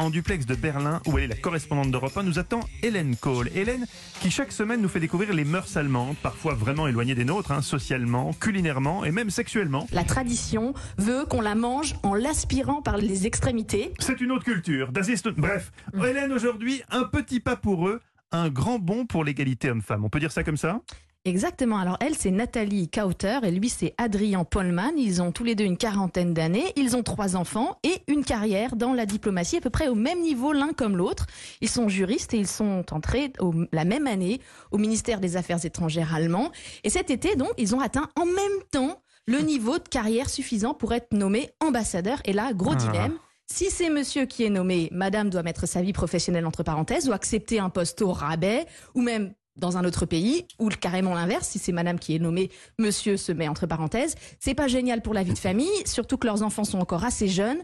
en duplex de Berlin, où elle est la correspondante d'Europe 1, nous attend Hélène Kohl. Hélène, qui chaque semaine nous fait découvrir les mœurs allemandes, parfois vraiment éloignées des nôtres, hein, socialement, culinairement et même sexuellement. La tradition veut qu'on la mange en l'aspirant par les extrémités. C'est une autre culture. Bref, Hélène, aujourd'hui, un petit pas pour eux, un grand bond pour l'égalité homme-femme. On peut dire ça comme ça? Exactement. Alors elle, c'est Nathalie Kauter et lui, c'est Adrien Pollmann. Ils ont tous les deux une quarantaine d'années. Ils ont trois enfants et une carrière dans la diplomatie à peu près au même niveau l'un comme l'autre. Ils sont juristes et ils sont entrés au- la même année au ministère des Affaires étrangères allemand. Et cet été, donc, ils ont atteint en même temps le niveau de carrière suffisant pour être nommés ambassadeurs. Et là, gros Ah. dilemme. Si c'est monsieur qui est nommé, madame doit mettre sa vie professionnelle entre parenthèses ou accepter un poste au rabais ou même dans un autre pays ou carrément l'inverse, si c'est madame qui est nommée, monsieur se met entre parenthèses. C'est pas génial pour la vie de famille, surtout que leurs enfants sont encore assez jeunes.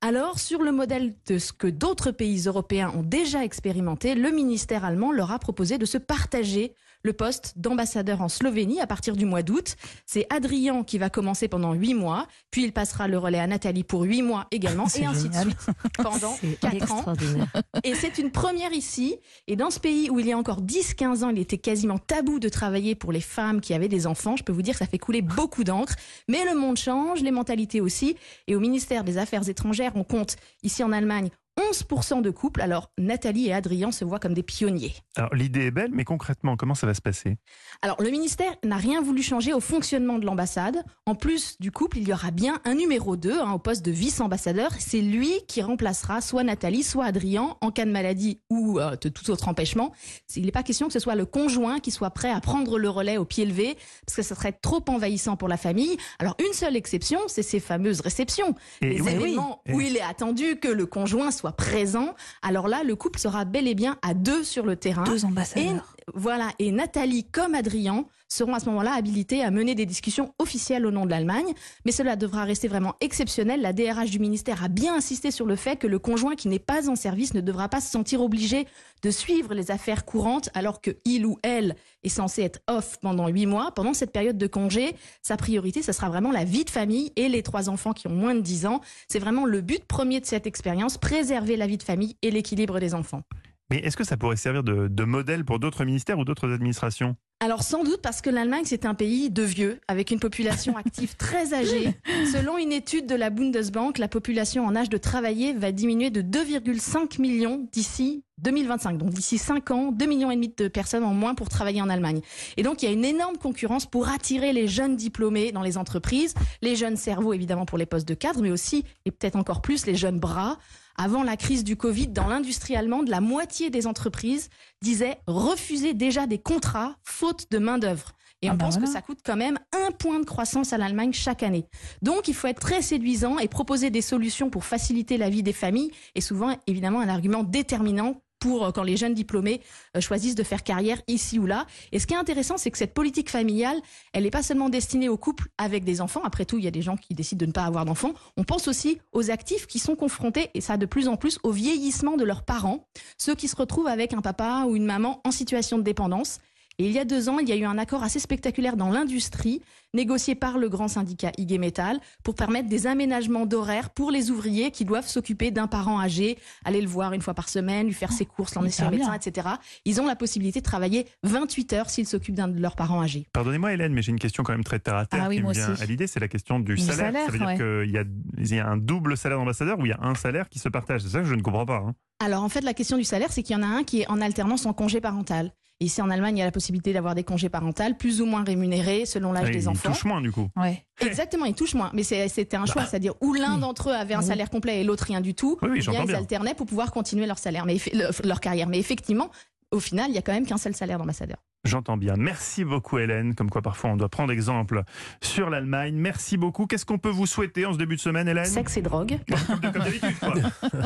Alors, sur le modèle de ce que d'autres pays européens ont déjà expérimenté, le ministère allemand leur a proposé de se partager le poste d'ambassadeur en Slovénie à partir du mois d'août. C'est Adrien qui va commencer pendant huit mois, puis il passera le relais à Nathalie pour huit mois également, et ainsi de suite pendant quatre ans. Et c'est une première ici. Et dans ce pays où il y a encore 10-15 ans, il était quasiment tabou de travailler pour les femmes qui avaient des enfants, je peux vous dire que ça fait couler beaucoup d'encre. Mais le monde change, les mentalités aussi. Et au ministère des Affaires étrangères, on compte ici en Allemagne 11% de couples. Alors Nathalie et Adrien se voient comme des pionniers. Alors, l'idée est belle, mais concrètement, comment ça va se passer? Alors, le ministère n'a rien voulu changer au fonctionnement de l'ambassade. En plus du couple, il y aura bien un numéro 2 hein, au poste de vice-ambassadeur. C'est lui qui remplacera soit Nathalie, soit Adrien en cas de maladie ou euh, de tout autre empêchement. Il n'est pas question que ce soit le conjoint qui soit prêt à prendre le relais au pied levé, parce que ça serait trop envahissant pour la famille. Alors, une seule exception, c'est ces fameuses réceptions. Et les oui, événements oui. où il est attendu que le conjoint soit présent. Alors là, le couple sera bel et bien à deux sur le terrain. Deux Et ambassadeurs. voilà, et Nathalie comme Adrien seront à ce moment-là habilités à mener des discussions officielles au nom de l'Allemagne, mais cela devra rester vraiment exceptionnel. La DRH du ministère a bien insisté sur le fait que le conjoint qui n'est pas en service ne devra pas se sentir obligé de suivre les affaires courantes alors que il ou elle est censé être off pendant huit mois. Pendant cette période de congé, sa priorité, ce sera vraiment la vie de famille et les trois enfants qui ont moins de 10 ans. C'est vraiment le but premier de cette expérience, préserver la vie de famille et l'équilibre des enfants. Mais est-ce que ça pourrait servir de, de modèle pour d'autres ministères ou d'autres administrations? Alors sans doute parce que l'Allemagne c'est un pays de vieux avec une population active très âgée. Selon une étude de la Bundesbank, la population en âge de travailler va diminuer de 2,5 millions d'ici 2025. Donc d'ici 5 ans, 2 millions et demi de personnes en moins pour travailler en Allemagne. Et donc il y a une énorme concurrence pour attirer les jeunes diplômés dans les entreprises, les jeunes cerveaux évidemment pour les postes de cadre, mais aussi et peut-être encore plus les jeunes bras. Avant la crise du Covid, dans l'industrie allemande, la moitié des entreprises disaient refuser déjà des contrats faute de main-d'œuvre. Et Ah on bah pense que ça coûte quand même un point de croissance à l'Allemagne chaque année. Donc il faut être très séduisant et proposer des solutions pour faciliter la vie des familles et souvent évidemment un argument déterminant pour euh, quand les jeunes diplômés euh, choisissent de faire carrière ici ou là. Et ce qui est intéressant, c'est que cette politique familiale, elle n'est pas seulement destinée aux couples avec des enfants. Après tout, il y a des gens qui décident de ne pas avoir d'enfants. On pense aussi aux actifs qui sont confrontés, et ça de plus en plus, au vieillissement de leurs parents, ceux qui se retrouvent avec un papa ou une maman en situation de dépendance. Et il y a deux ans, il y a eu un accord assez spectaculaire dans l'industrie, négocié par le grand syndicat IG Metall, pour permettre des aménagements d'horaires pour les ouvriers qui doivent s'occuper d'un parent âgé, aller le voir une fois par semaine, lui faire ses courses, l'emmener chez le médecin, etc. Ils ont la possibilité de travailler 28 heures s'ils s'occupent d'un de leurs parents âgés. Pardonnez-moi Hélène, mais j'ai une question quand même très terre à terre Ah oui, qui me moi vient aussi. à l'idée, c'est la question du Du salaire. salaire, ça veut dire qu'il y a, il y a un double salaire d'ambassadeur ou il y a un salaire qui se partage? C'est ça que je ne comprends pas. hein. Alors en fait, la question du salaire, c'est qu'il y en a un qui est en alternance en congé parental. Ici en Allemagne, il y a la possibilité d'avoir des congés parentaux plus ou moins rémunérés selon l'âge Ah, des enfants. touche moins du coup. Ouais. Exactement, ils touchent moins. Mais c'était un choix, c'est-à-dire où l'un d'entre eux avait un Oui. salaire complet et l'autre rien du tout. Oui, oui, eh bien, ils bien. alternaient pour pouvoir continuer leur salaire, mais leur carrière. Mais effectivement, au final, il y a quand même qu'un seul salaire d'ambassadeur. J'entends bien. Merci beaucoup Hélène, comme quoi parfois on doit prendre exemple sur l'Allemagne. Merci beaucoup. Qu'est-ce qu'on peut vous souhaiter en ce début de semaine Hélène? Sexe et drogue. Comme d'habitude, quoi.